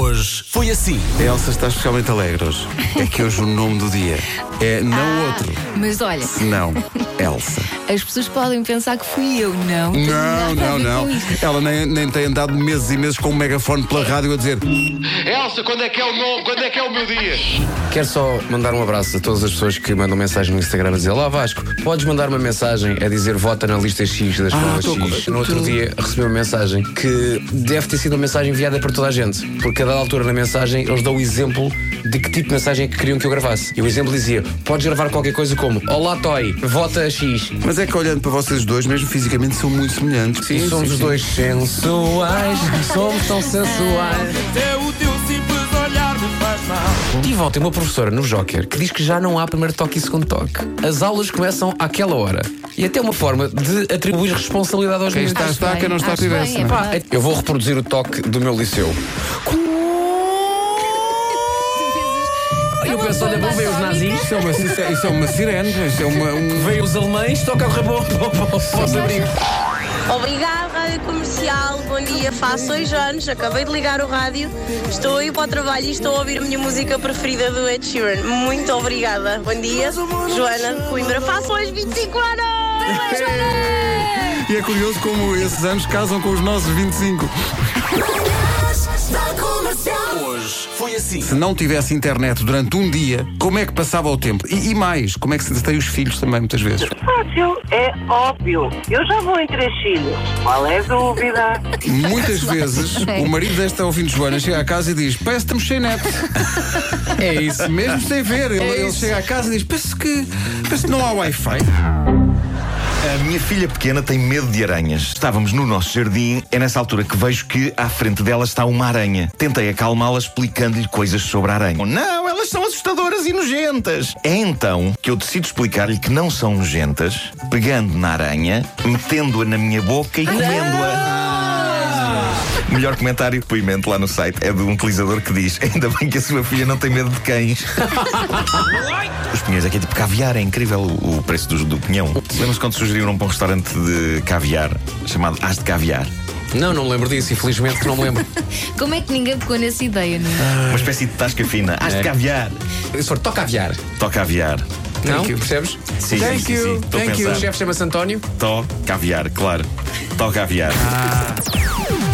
Hoje foi assim. A Elsa está especialmente alegre hoje. É que hoje o nome do dia é não outro, Mas olha, não, Elsa. As pessoas podem pensar que fui eu, não. Não, não, não. Ela nem, nem tem andado meses e meses com um megafone pela rádio a dizer Elsa, quando é que é o nome? Quando é que é o meu dia? Quero só mandar um abraço a todas as pessoas que mandam mensagem no Instagram a dizer Olá Vasco, podes mandar uma mensagem a dizer vota na lista X da escola tô com- X. No outro dia recebi uma mensagem que deve ter sido uma mensagem enviada para toda a gente, porque a dada altura na mensagem eles dão o exemplo de que tipo de mensagem é que queriam que eu gravasse. E o exemplo dizia: podes gravar qualquer coisa como Olá Toy, vota X. Mas é que olhando para vocês dois, mesmo fisicamente, são muito semelhantes. Sim, somos os dois sensuais, somos tão sensuais. Até o teu simples olhar me faz mal. Tive ontem uma professora no Joker que diz que já não há primeiro toque e segundo toque. As aulas começam àquela hora. E até uma forma de atribuir responsabilidade aos Quem meninos. está, está, quem não está, Acho bem, tivesse. é não é? eu vou reproduzir o toque do meu liceu. E eu penso, olha, vão ver os nazis, Isso é uma, isso é, isso é uma sirene, isso é uma, um... veio os alemães, toca o rabo para os abrigos. Obrigada, Rádio Comercial. Bom dia, faço dois anos. Acabei de ligar o rádio. Estou a ir para o trabalho e estou a ouvir a minha música preferida do Ed Sheeran. Muito obrigada. Bom dia, Joana de Coimbra. Faço hoje 25 anos! E é curioso como esses anos casam com os nossos 25. Hoje foi assim. Se não tivesse internet durante um dia, como é que passava o tempo? E, e mais, como é que se tem os filhos também, muitas vezes? Fácil, é óbvio. Eu já vou em três filhos. Qual é a dúvida? Muitas vezes o marido desta ouvinte Joana chega à casa e diz: Parece que estamos sem net. É isso. Mesmo sem ver, ele, ele isso. chega à casa e diz: Parece que, parece que não há Wi-Fi. A minha filha pequena tem medo de aranhas. Estávamos no nosso jardim, é nessa altura que vejo que à frente dela está uma aranha. Tentei acalmá-la explicando-lhe coisas sobre a aranha. Não, elas são assustadoras e nojentas. É então que eu decido explicar-lhe que não são nojentas, pegando na aranha, metendo-a na minha boca e comendo-a. O melhor comentário e depoimento lá no site é de um utilizador que diz: Ainda bem que a sua filha não tem medo de cães. Os pinhões aqui é tipo caviar, é incrível o, o preço do, do pinhão. Lembra-se quando sugeriram para um restaurante de caviar chamado As de Caviar? Não, não me lembro disso, infelizmente que não me lembro. Como é que ninguém pegou nessa ideia, não é? Uma espécie de tasca fina. As de É. caviar. Se for, toca aviar. Toca aviar. Não? you. Percebes? Sim, Thank sim, sim, you, sim. Thank you. O chefe chama-se António. To caviar, claro. Toca aviar.